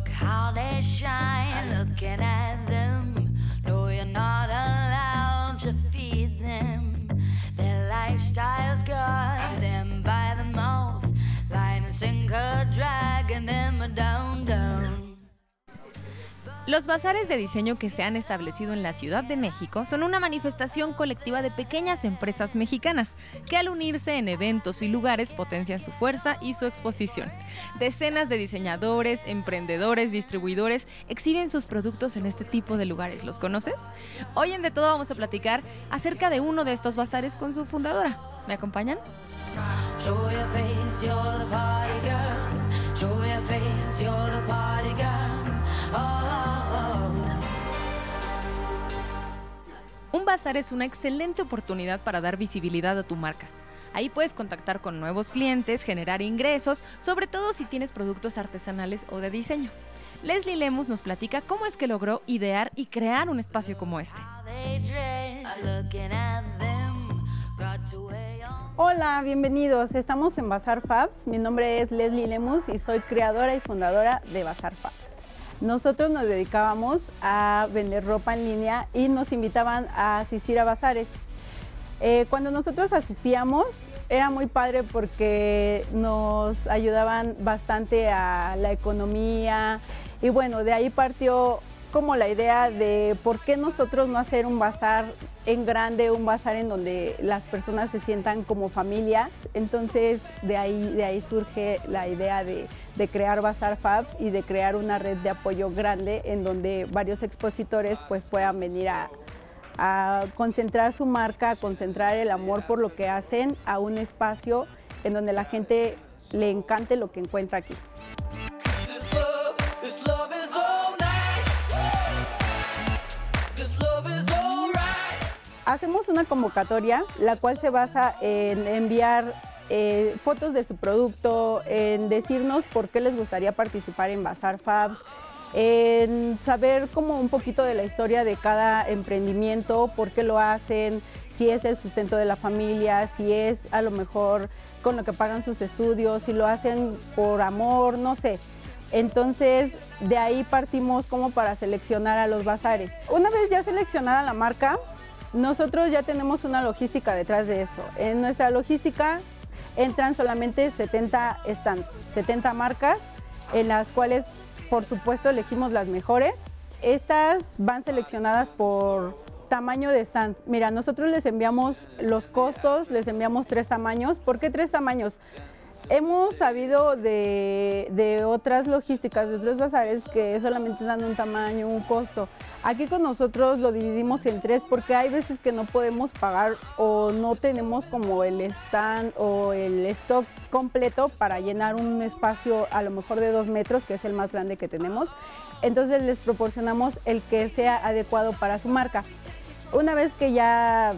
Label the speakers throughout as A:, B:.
A: Look how they shine, looking at them. No, you're not allowed to feed them. Their lifestyle's got them by the mouth. Line and sinker, dragging them down.
B: Los bazares de diseño que se han establecido en la Ciudad de México son una manifestación colectiva de pequeñas empresas mexicanas que al unirse en eventos y lugares potencian su fuerza y su exposición. Decenas de diseñadores, emprendedores, distribuidores exhiben sus productos en este tipo de lugares. ¿Los conoces? Hoy en De Todo vamos a platicar acerca de uno de estos bazares con su fundadora. ¿Me acompañan? Bazar es una excelente oportunidad para dar visibilidad a tu marca. Ahí puedes contactar con nuevos clientes, generar ingresos, sobre todo si tienes productos artesanales o de diseño. Leslie Lemus nos platica cómo es que logró idear y crear un espacio como este.
C: Hola, bienvenidos. Estamos en Bazar Fabs. Mi nombre es Leslie Lemus y soy creadora y fundadora de Bazar Fabs. Nosotros nos dedicábamos a vender ropa en línea y nos invitaban a asistir a bazares. Eh, cuando nosotros asistíamos era muy padre porque nos ayudaban bastante a la economía y bueno, de ahí partió como la idea de por qué nosotros no hacer un bazar en grande, un bazar en donde las personas se sientan como familias. Entonces de ahí, de ahí surge la idea de, de crear Bazar Fabs y de crear una red de apoyo grande en donde varios expositores pues puedan venir a, a concentrar su marca, a concentrar el amor por lo que hacen a un espacio en donde la gente le encante lo que encuentra aquí. Hacemos una convocatoria, la cual se basa en enviar eh, fotos de su producto, en decirnos por qué les gustaría participar en Bazar Fabs, en saber como un poquito de la historia de cada emprendimiento, por qué lo hacen, si es el sustento de la familia, si es a lo mejor con lo que pagan sus estudios, si lo hacen por amor, no sé. Entonces, de ahí partimos como para seleccionar a los bazares. Una vez ya seleccionada la marca, nosotros ya tenemos una logística detrás de eso. En nuestra logística entran solamente 70 stands, 70 marcas, en las cuales, por supuesto, elegimos las mejores. Estas van seleccionadas por tamaño de stand. Mira, nosotros les enviamos los costos, les enviamos tres tamaños. ¿Por qué tres tamaños? Hemos sabido de, otras logísticas, de otros bazares que solamente dan un tamaño, un costo. Aquí con nosotros lo dividimos en tres porque hay veces que no podemos pagar o no tenemos como el stand o el stock completo para llenar un espacio a lo mejor de dos metros, que es el más grande que tenemos. Entonces les proporcionamos el que sea adecuado para su marca. Una vez que ya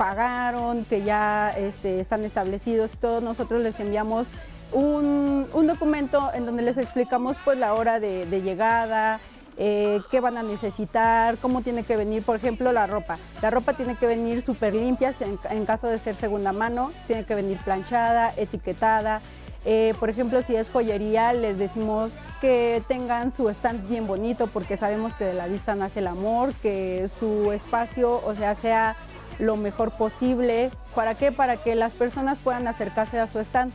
C: pagaron, que ya este, están establecidos y todo, nosotros les enviamos un, documento en donde les explicamos pues la hora de, llegada, eh, qué van a necesitar, cómo tiene que venir, por ejemplo, la ropa. La ropa tiene que venir súper limpia en, en caso de ser segunda mano, tiene que venir planchada, etiquetada. Eh, por ejemplo, si es joyería, les decimos que tengan su stand bien bonito porque sabemos que de la vista nace el amor, que su espacio, o sea, sea lo mejor posible. ¿Para qué? Para que las personas puedan acercarse a su stand.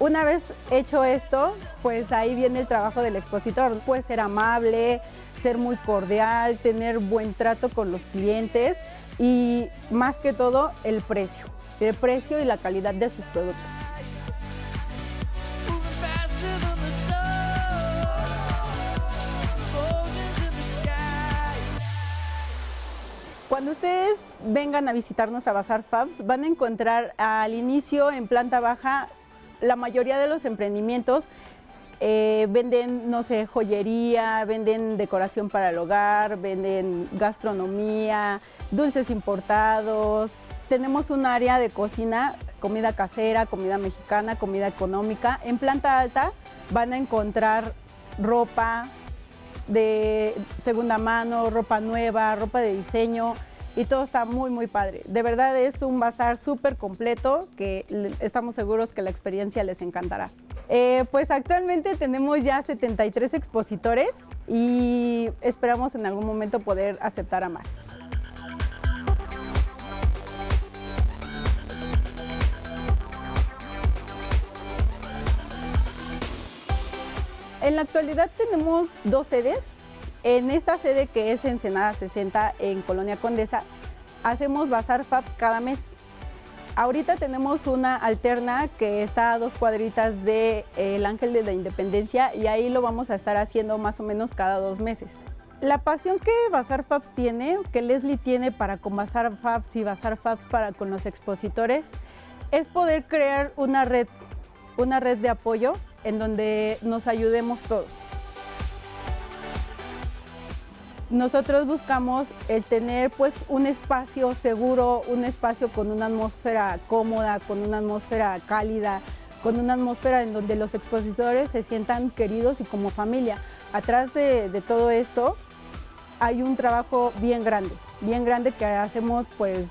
C: Una vez hecho esto, pues ahí viene el trabajo del expositor. Puede ser amable, ser muy cordial, tener buen trato con los clientes y más que todo el precio. El precio y la calidad de sus productos. Cuando ustedes vengan a visitarnos a Bazar Fabs, van a encontrar al inicio en planta baja la mayoría de los emprendimientos eh, venden, no sé, joyería, venden decoración para el hogar, venden gastronomía, dulces importados. Tenemos un área de cocina, comida casera, comida mexicana, comida económica. En planta alta van a encontrar ropa de segunda mano, ropa nueva, ropa de diseño y todo está muy, muy padre. De verdad es un bazar súper completo que estamos seguros que la experiencia les encantará. Eh, pues actualmente tenemos ya 73 expositores y esperamos en algún momento poder aceptar a más. En la actualidad tenemos dos sedes. En esta sede que es Ensenada 60 en Colonia Condesa, hacemos Bazar Fabs cada mes. Ahorita tenemos una alterna que está a dos cuadritas del Ángel de la Independencia y ahí lo vamos a estar haciendo más o menos cada dos meses. La pasión que Bazar Fabs tiene, que Leslie tiene para con Bazar Fabs y Bazar Fabs para con los expositores, es poder crear una red, una red de apoyo en donde nos ayudemos todos. Nosotros buscamos el tener pues un espacio seguro, un espacio con una atmósfera cómoda, con una atmósfera cálida, con una atmósfera en donde los expositores se sientan queridos y como familia. Atrás de, de todo esto hay un trabajo bien grande, bien grande que hacemos pues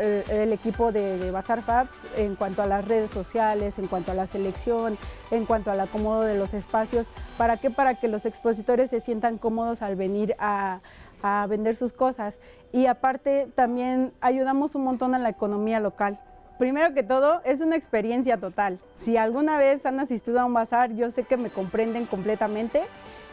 C: el, el equipo de, de Bazar Fabs en cuanto a las redes sociales, en cuanto a la selección, en cuanto al acomodo de los espacios. ¿Para qué? Para que los expositores se sientan cómodos al venir a, a vender sus cosas. Y aparte también ayudamos un montón a la economía local. Primero que todo, es una experiencia total. Si alguna vez han asistido a un bazar, yo sé que me comprenden completamente.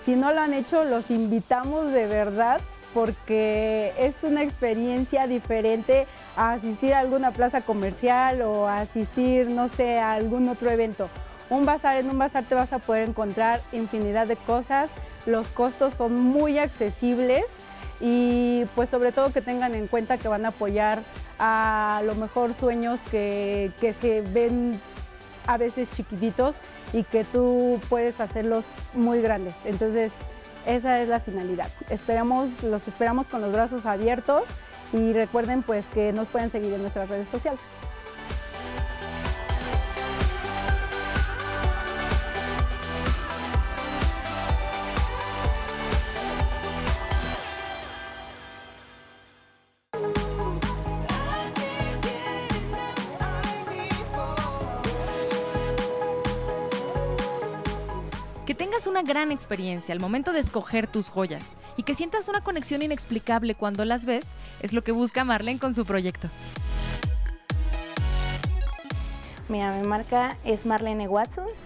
C: Si no lo han hecho, los invitamos de verdad porque es una experiencia diferente a asistir a alguna plaza comercial o a asistir, no sé, a algún otro evento. Un bazar, en un bazar te vas a poder encontrar infinidad de cosas, los costos son muy accesibles y pues sobre todo que tengan en cuenta que van a apoyar a lo mejor sueños que, que se ven a veces chiquititos y que tú puedes hacerlos muy grandes. Entonces, esa es la finalidad. Esperamos, los esperamos con los brazos abiertos y recuerden pues que nos pueden seguir en nuestras redes sociales.
B: Gran experiencia al momento de escoger tus joyas y que sientas una conexión inexplicable cuando las ves es lo que busca Marlene con su proyecto.
D: Mira, mi marca es Marlene Watsons.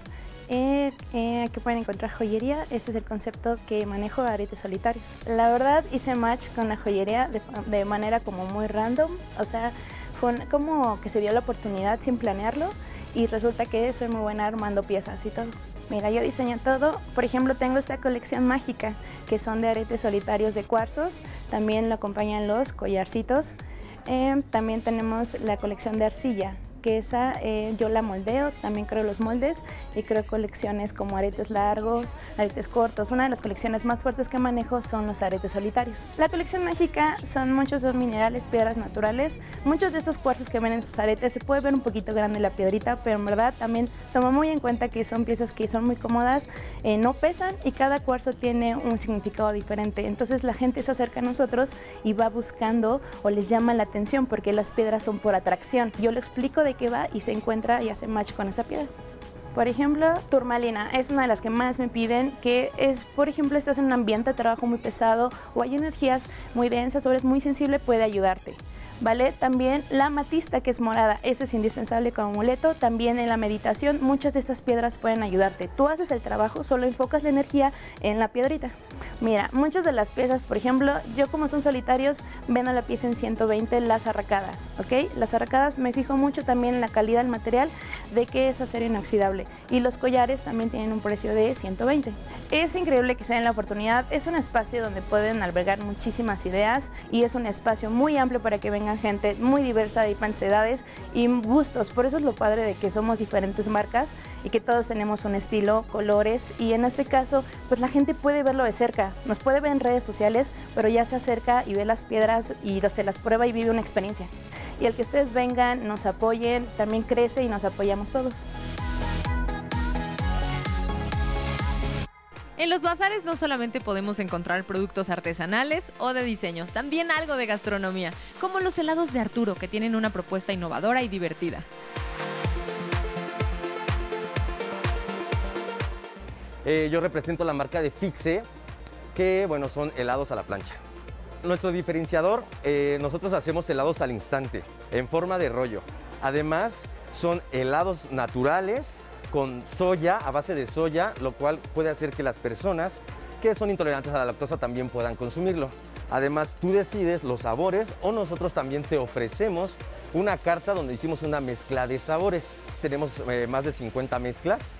D: Eh, eh, aquí pueden encontrar joyería. Ese es el concepto que manejo de aretes solitarios. La verdad hice match con la joyería de, manera como muy random. O sea, fue como que se dio la oportunidad sin planearlo y resulta que soy muy buena armando piezas y todo. Mira, yo diseño todo. Por ejemplo, tengo esta colección mágica que son de aretes solitarios de cuarzos. También lo acompañan los collarcitos. Eh, también tenemos la colección de arcilla, que esa eh, yo la moldeo, también creo los moldes y creo colecciones como aretes largos, aretes cortos. Una de las colecciones más fuertes que manejo son los aretes solitarios. La colección mágica son muchos dos minerales, piedras naturales. Muchos de estos cuarzos que ven en sus aretes se puede ver un poquito grande la piedrita, pero en verdad también tomo muy en cuenta que son piezas que son muy cómodas, eh, no pesan y cada cuarzo tiene un significado diferente. Entonces la gente se acerca a nosotros y va buscando o les llama la atención porque las piedras son por atracción. Yo le explico de qué va y se encuentra y hace match con esa piedra. Por ejemplo, turmalina es una de las que más me piden, que es, por ejemplo, estás en un ambiente de trabajo muy pesado o hay energías muy densas o eres muy sensible, puede ayudarte. ¿Vale? También la amatista, que es morada, ese es indispensable como amuleto. También en la meditación, muchas de estas piedras pueden ayudarte. Tú haces el trabajo, solo enfocas la energía en la piedrita. Mira, muchas de las piezas, por ejemplo, yo como son solitarios, vendo la pieza en 120 las arracadas, ¿ok? Las arracadas me fijo mucho también en la calidad del material, de que es acero inoxidable. Y los collares también tienen un precio de 120. Es increíble que se den la oportunidad, es un espacio donde pueden albergar muchísimas ideas y es un espacio muy amplio para que vengan gente muy diversa de edades y gustos. Por eso es lo padre de que somos diferentes marcas y que todos tenemos un estilo, colores y en este caso pues la gente puede verlo de cerca, nos puede ver en redes sociales, pero ya se acerca y ve las piedras y se las prueba y vive una experiencia. Y el que ustedes vengan, nos apoyen, también crece y nos apoyamos todos.
B: En los bazares no solamente podemos encontrar productos artesanales o de diseño, también algo de gastronomía, como los helados de Arturo, que tienen una propuesta innovadora y divertida.
E: Eh, yo represento la marca de Fixe, que bueno, son helados a la plancha. Nuestro diferenciador, eh, nosotros hacemos helados al instante, en forma de rollo. Además, son helados naturales con soya, a base de soya, lo cual puede hacer que las personas que son intolerantes a la lactosa también puedan consumirlo. Además, tú decides los sabores o nosotros también te ofrecemos una carta donde hicimos una mezcla de sabores. Tenemos eh, más de 50 mezclas.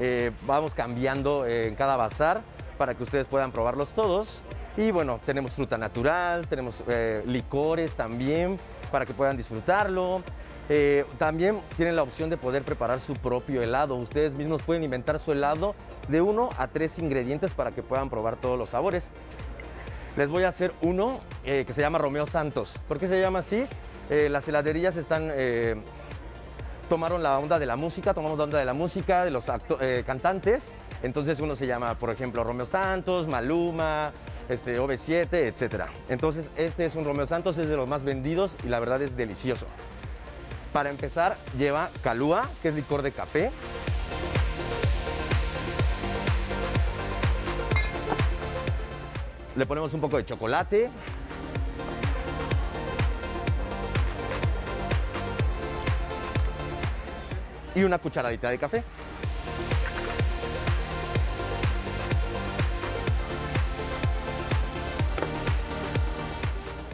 E: Eh, vamos cambiando en cada bazar para que ustedes puedan probarlos todos. Y bueno, tenemos fruta natural, tenemos eh, licores también para que puedan disfrutarlo. Eh, también tienen la opción de poder preparar su propio helado. Ustedes mismos pueden inventar su helado de uno a tres ingredientes para que puedan probar todos los sabores. Les voy a hacer uno eh, que se llama Romeo Santos. ¿Por qué se llama así? Las heladerías están, tomaron la onda de la música, tomamos la onda de la música, de los eh, cantantes. Entonces uno se llama, por ejemplo, Romeo Santos, Maluma, este, OV7, etc. Entonces este es un Romeo Santos, es de los más vendidos y la verdad es delicioso. Para empezar, lleva calúa, que es licor de café. Le ponemos un poco de chocolate. Y una cucharadita de café.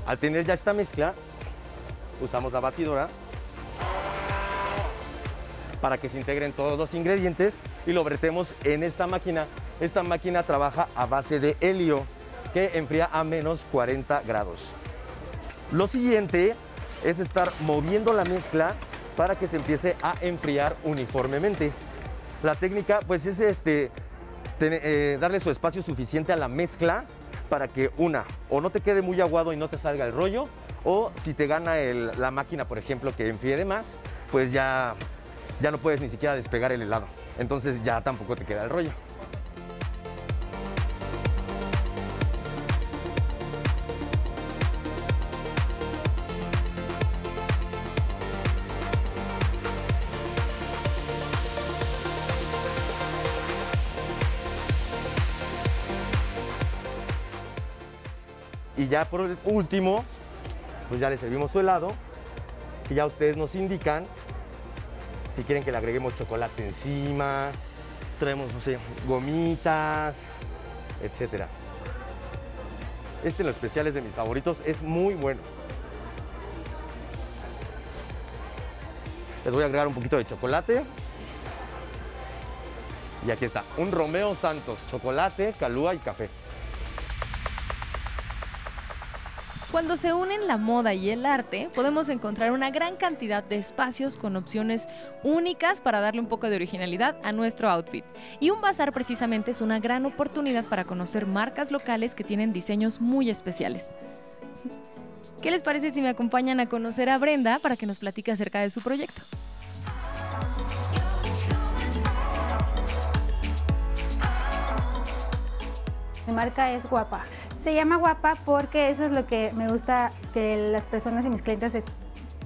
E: Al tener ya esta mezcla, usamos la batidora para que se integren todos los ingredientes y lo vertemos en esta máquina. Esta máquina trabaja a base de helio que enfría a menos 40 grados. Lo siguiente es estar moviendo la mezcla para que se empiece a enfriar uniformemente. La técnica pues es este, eh, darle su espacio suficiente a la mezcla para que una, o no te quede muy aguado y no te salga el rollo, o si te gana la máquina, por ejemplo, que enfríe de más, pues ya, ya no puedes ni siquiera despegar el helado. Entonces ya tampoco te queda el rollo. Y ya por último, pues ya le servimos su helado. Y ya ustedes nos indican si quieren que le agreguemos chocolate encima, traemos, no sé, gomitas, etcétera. Este en lo especial es de mis favoritos, es muy bueno. Les voy a agregar un poquito de chocolate. Y aquí está, un Romeo Santos, chocolate, calúa y café.
B: Cuando se unen la moda y el arte, podemos encontrar una gran cantidad de espacios con opciones únicas para darle un poco de originalidad a nuestro outfit. Y un bazar precisamente es una gran oportunidad para conocer marcas locales que tienen diseños muy especiales. ¿Qué les parece si me acompañan a conocer a Brenda para que nos platique acerca de su proyecto?
F: Mi marca es Guapa. Se llama Guapa porque eso es lo que me gusta que las personas y mis clientes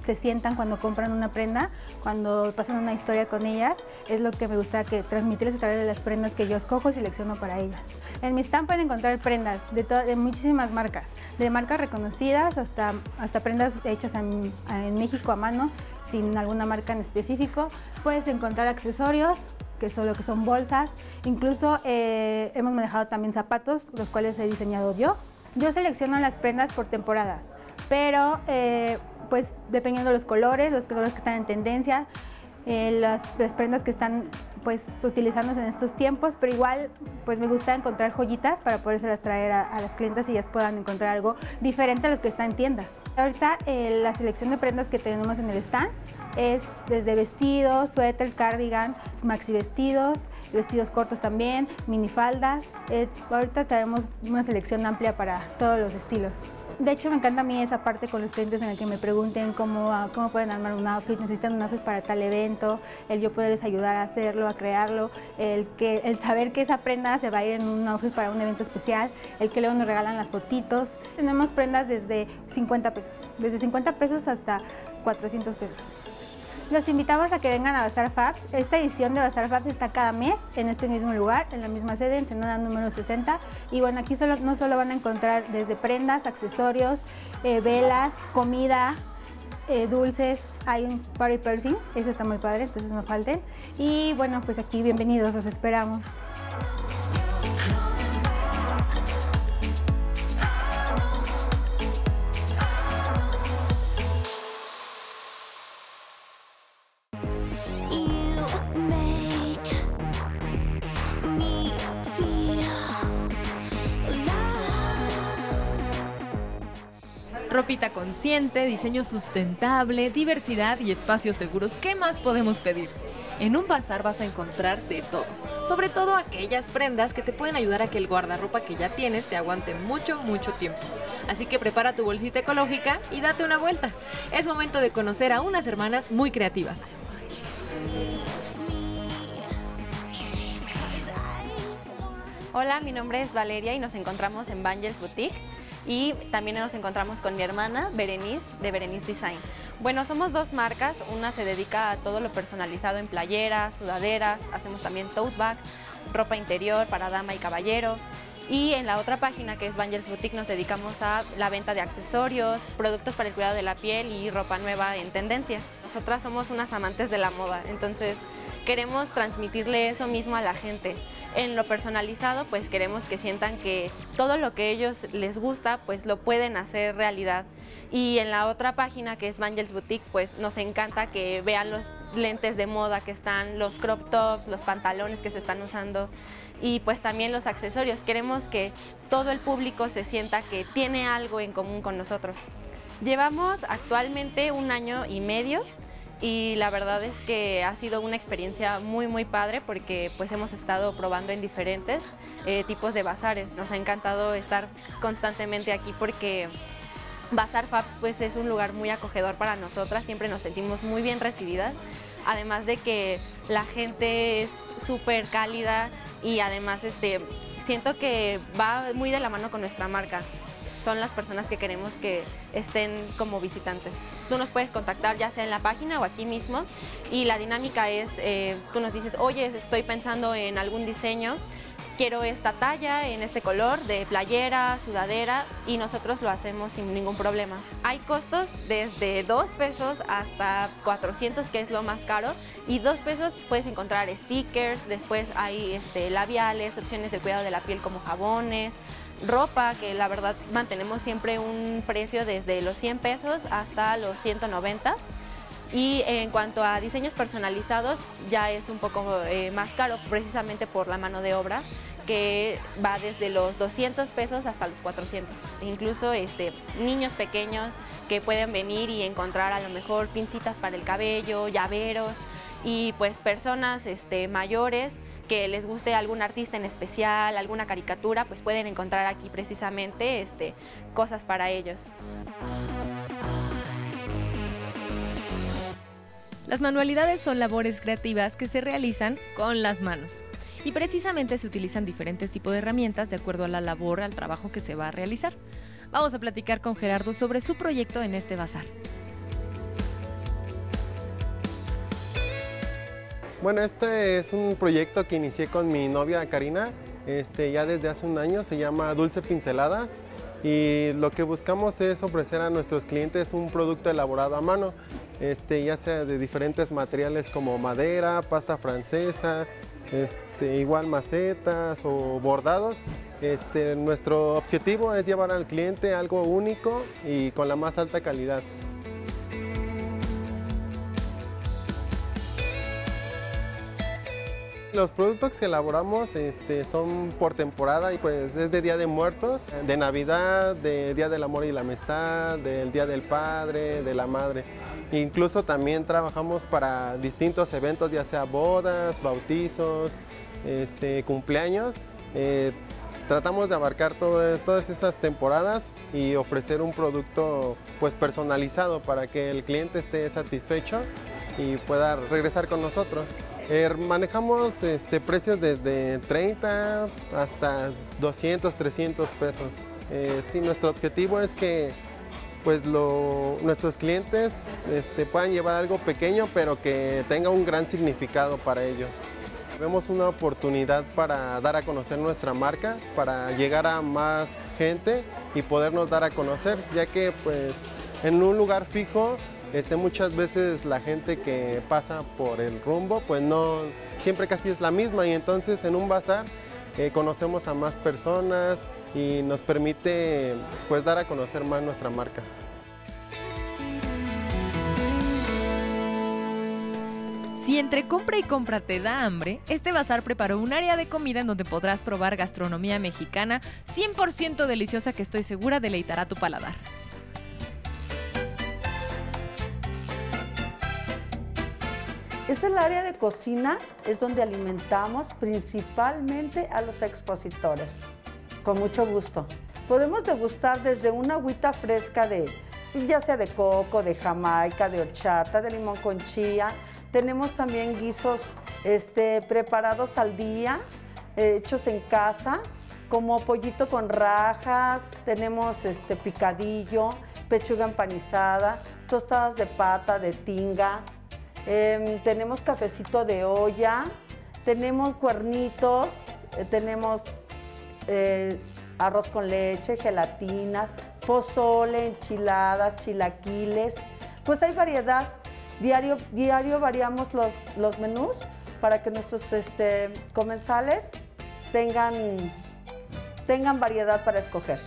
F: se sientan cuando compran una prenda, cuando pasan una historia con ellas. Es lo que me gusta que transmitirles a través de las prendas que yo escojo y selecciono para ellas. En mi stand pueden encontrar prendas de, de muchísimas marcas, de marcas reconocidas hasta, hasta prendas hechas en, en México a mano, sin alguna marca en específico. Puedes encontrar accesorios, que son lo que son bolsas. Incluso eh, hemos manejado también zapatos, los cuales he diseñado yo. Yo selecciono las prendas por temporadas, pero eh, pues dependiendo de los colores, los colores que están en tendencia, eh, las, prendas que están pues utilizándose en estos tiempos, pero igual pues me gusta encontrar joyitas para podérselas traer a, a las clientas y ellas puedan encontrar algo diferente a los que están en tiendas. Ahorita eh, la selección de prendas que tenemos en el stand es desde vestidos, suéteres, cardigan, maxi vestidos, vestidos cortos también, minifaldas. Eh, ahorita tenemos una selección amplia para todos los estilos. De hecho, me encanta a mí esa parte con los clientes en el que me pregunten cómo, ah, cómo pueden armar un outfit, necesitan un outfit para tal evento, el yo poderles ayudar a hacerlo, a crearlo, el, que, el saber que esa prenda se va a ir en un outfit para un evento especial, el que luego nos regalan las fotitos. Tenemos prendas desde 50 pesos, desde 50 pesos hasta 400 pesos. Los invitamos a que vengan a Bazar Fabs. Esta edición de Bazar Fabs está cada mes en este mismo lugar, en la misma sede, en Senada número 60. Y bueno, aquí solo, no solo van a encontrar desde prendas, accesorios, eh, velas, comida, eh, dulces, hay un party piercing, ese está muy padre, entonces no falten. Y bueno, pues aquí bienvenidos, los esperamos.
B: Consciente, diseño sustentable, diversidad y espacios seguros. ¿Qué más podemos pedir? En un bazar vas a encontrar de todo, sobre todo aquellas prendas que te pueden ayudar a que el guardarropa que ya tienes te aguante mucho, mucho tiempo. Así que prepara tu bolsita ecológica y date una vuelta. Es momento de conocer a unas hermanas muy creativas.
G: Hola, mi nombre es Valeria y nos encontramos en Bangles Boutique y también nos encontramos con mi hermana Berenice de Berenice Design. Bueno, somos dos marcas, una se dedica a todo lo personalizado en playeras, sudaderas, hacemos también tote bags, ropa interior para dama y caballero. Y en la otra página que es Bangles Boutique nos dedicamos a la venta de accesorios, productos para el cuidado de la piel y ropa nueva en tendencias. Nosotras somos unas amantes de la moda, entonces queremos transmitirle eso mismo a la gente. En lo personalizado, pues queremos que sientan que todo lo que ellos les gusta, pues lo pueden hacer realidad. Y en la otra página que es Vangels Boutique, pues nos encanta que vean los lentes de moda que están, los crop tops, los pantalones que se están usando y pues también los accesorios. Queremos que todo el público se sienta que tiene algo en común con nosotros. Llevamos actualmente un año y medio y la verdad es que ha sido una experiencia muy muy padre porque pues hemos estado probando en diferentes eh, tipos de bazares. Nos ha encantado estar constantemente aquí porque Bazar Fabs pues es un lugar muy acogedor para nosotras, siempre nos sentimos muy bien recibidas, además de que la gente es súper cálida y además este, siento que va muy de la mano con nuestra marca. Son las personas que queremos que estén como visitantes. Tú nos puedes contactar ya sea en la página o aquí mismo y la dinámica es, eh, tú nos dices, oye, estoy pensando en algún diseño, quiero esta talla en este color de playera, sudadera y nosotros lo hacemos sin ningún problema. Hay costos desde 2 pesos hasta 400 que es lo más caro y 2 pesos puedes encontrar stickers, después hay este, labiales, opciones de cuidado de la piel como jabones, ropa que la verdad mantenemos siempre un precio desde los 100 pesos hasta los 190. Y en cuanto a diseños personalizados, ya es un poco eh, más caro precisamente por la mano de obra, que va desde los 200 pesos hasta los 400. Incluso este, niños pequeños que pueden venir y encontrar a lo mejor pincitas para el cabello, llaveros, y pues personas este, mayores que les guste algún artista en especial, alguna caricatura, pues pueden encontrar aquí precisamente este, cosas para ellos.
B: Las manualidades son labores creativas que se realizan con las manos. Y precisamente se utilizan diferentes tipos de herramientas de acuerdo a la labor, al trabajo que se va a realizar. Vamos a platicar con Gerardo sobre su proyecto en este bazar.
H: Bueno, este es un proyecto que inicié con mi novia Karina, este, ya desde hace un año, se llama Dulce Pinceladas y lo que buscamos es ofrecer a nuestros clientes un producto elaborado a mano, este, ya sea de diferentes materiales como madera, pasta francesa, este, igual macetas o bordados. Este, nuestro objetivo es llevar al cliente algo único y con la más alta calidad. Los productos que elaboramos este, son por temporada y pues es de Día de Muertos, de Navidad, de Día del Amor y la Amistad, del Día del Padre, de la Madre. Incluso también trabajamos para distintos eventos, ya sea bodas, bautizos, este, cumpleaños. Eh, tratamos de abarcar todo- todas esas temporadas y ofrecer un producto pues personalizado para que el cliente esté satisfecho y pueda regresar con nosotros. Eh, manejamos este, precios desde 30 hasta 200, 300 pesos. Eh, nuestro objetivo es que pues lo- nuestros clientes este, puedan llevar algo pequeño pero que tenga un gran significado para ellos. Vemos una oportunidad para dar a conocer nuestra marca, para llegar a más gente y podernos dar a conocer, ya que pues en un lugar fijo este, muchas veces la gente que pasa por el rumbo pues no siempre casi es la misma y entonces en un bazar eh, conocemos a más personas y nos permite pues dar a conocer más nuestra marca.
B: Si entre compra y compra te da hambre, este bazar preparó un área de comida en donde podrás probar gastronomía mexicana 100% deliciosa que estoy segura deleitará tu paladar.
I: Es el área de cocina, es donde alimentamos principalmente a los expositores. Con mucho gusto. Podemos degustar desde una agüita fresca de, ya sea de coco, de jamaica, de horchata, de limón con chía. Tenemos también guisos este, preparados al día, eh, hechos en casa, como pollito con rajas, tenemos este, picadillo, pechuga empanizada, tostadas de pata, de tinga, Em, tenemos cafecito de olla, tenemos cuernitos, eh, tenemos eh, arroz con leche, gelatinas, pozole, enchiladas, chilaquiles. Pues hay variedad. Diario, diario variamos los, menús para que nuestros este, comensales tengan, tengan variedad para escoger.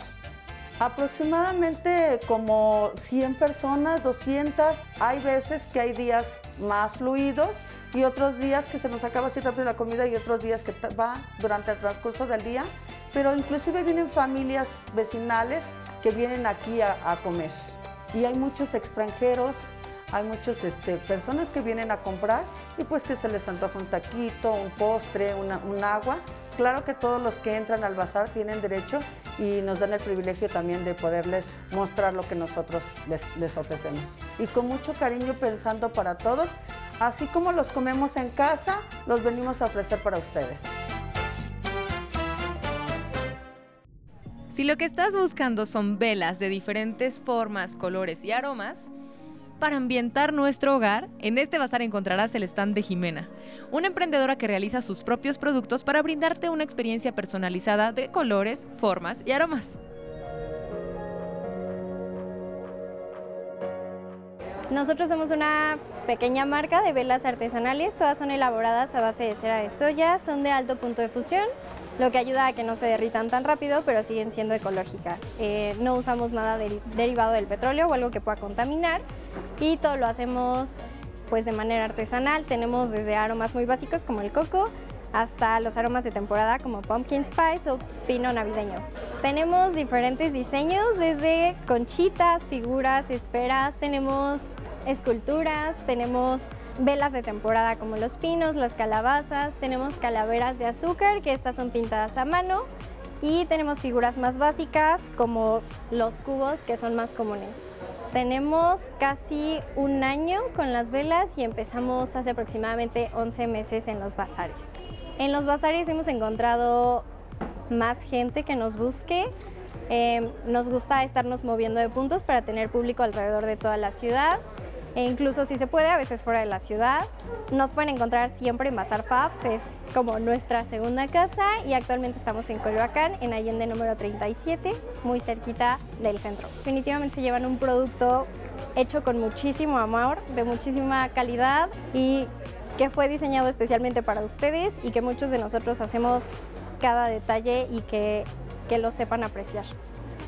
I: Aproximadamente como 100 personas, 200. Hay veces que hay días más fluidos y otros días que se nos acaba así rápido la comida y otros días que va durante el transcurso del día. Pero inclusive vienen familias vecinales que vienen aquí a, a comer. Y hay muchos extranjeros, hay muchas personas que vienen a comprar y pues que se les antoja un taquito, un postre, una- un agua. Claro que todos los que entran al bazar tienen derecho y nos dan el privilegio también de poderles mostrar lo que nosotros les, ofrecemos. Y con mucho cariño pensando para todos, así como los comemos en casa, los venimos a ofrecer para ustedes.
B: Si lo que estás buscando son velas de diferentes formas, colores y aromas, para ambientar nuestro hogar, en este bazar encontrarás el stand de Jimena, una emprendedora que realiza sus propios productos para brindarte una experiencia personalizada de colores, formas y aromas.
J: Nosotros somos una pequeña marca de velas artesanales, todas son elaboradas a base de cera de soya, son de alto punto de fusión, lo que ayuda a que no se derritan tan rápido, pero siguen siendo ecológicas. Eh, no usamos nada derivado del petróleo o algo que pueda contaminar y todo lo hacemos pues de manera artesanal. Tenemos desde aromas muy básicos como el coco hasta los aromas de temporada como pumpkin spice o pino navideño. Tenemos diferentes diseños desde conchitas, figuras, esferas, tenemos esculturas, tenemos velas de temporada como los pinos, las calabazas, tenemos calaveras de azúcar que estas son pintadas a mano y tenemos figuras más básicas como los cubos que son más comunes. Tenemos casi un año con las velas y empezamos hace aproximadamente 11 meses en los bazares. En los bazares hemos encontrado más gente que nos busque. Eh, nos gusta estarnos moviendo de puntos para tener público alrededor de toda la ciudad e incluso si se puede, a veces fuera de la ciudad. Nos pueden encontrar siempre en Bazar Fabs, es como nuestra segunda casa y actualmente estamos en Coyoacán, en Allende número 37, muy cerquita del centro. Definitivamente se llevan un producto hecho con muchísimo amor, de muchísima calidad y que fue diseñado especialmente para ustedes y que muchos de nosotros hacemos cada detalle y que, que lo sepan apreciar.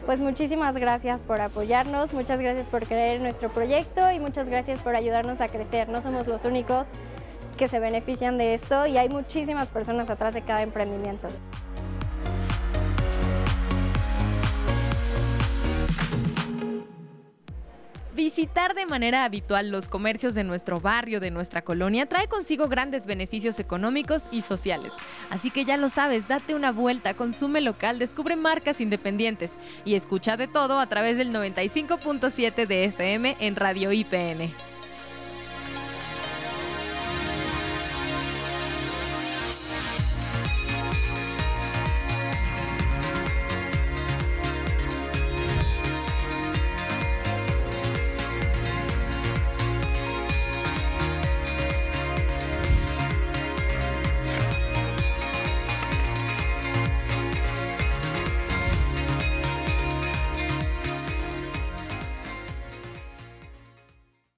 J: Pues muchísimas gracias por apoyarnos, muchas gracias por creer en nuestro proyecto y muchas gracias por ayudarnos a crecer. No somos los únicos que se benefician de esto y hay muchísimas personas atrás de cada emprendimiento.
B: Visitar de manera habitual los comercios de nuestro barrio, de nuestra colonia, trae consigo grandes beneficios económicos y sociales. Así que ya lo sabes, date una vuelta, consume local, descubre marcas independientes y escucha de todo a través del 95.7 de FM en Radio IPN.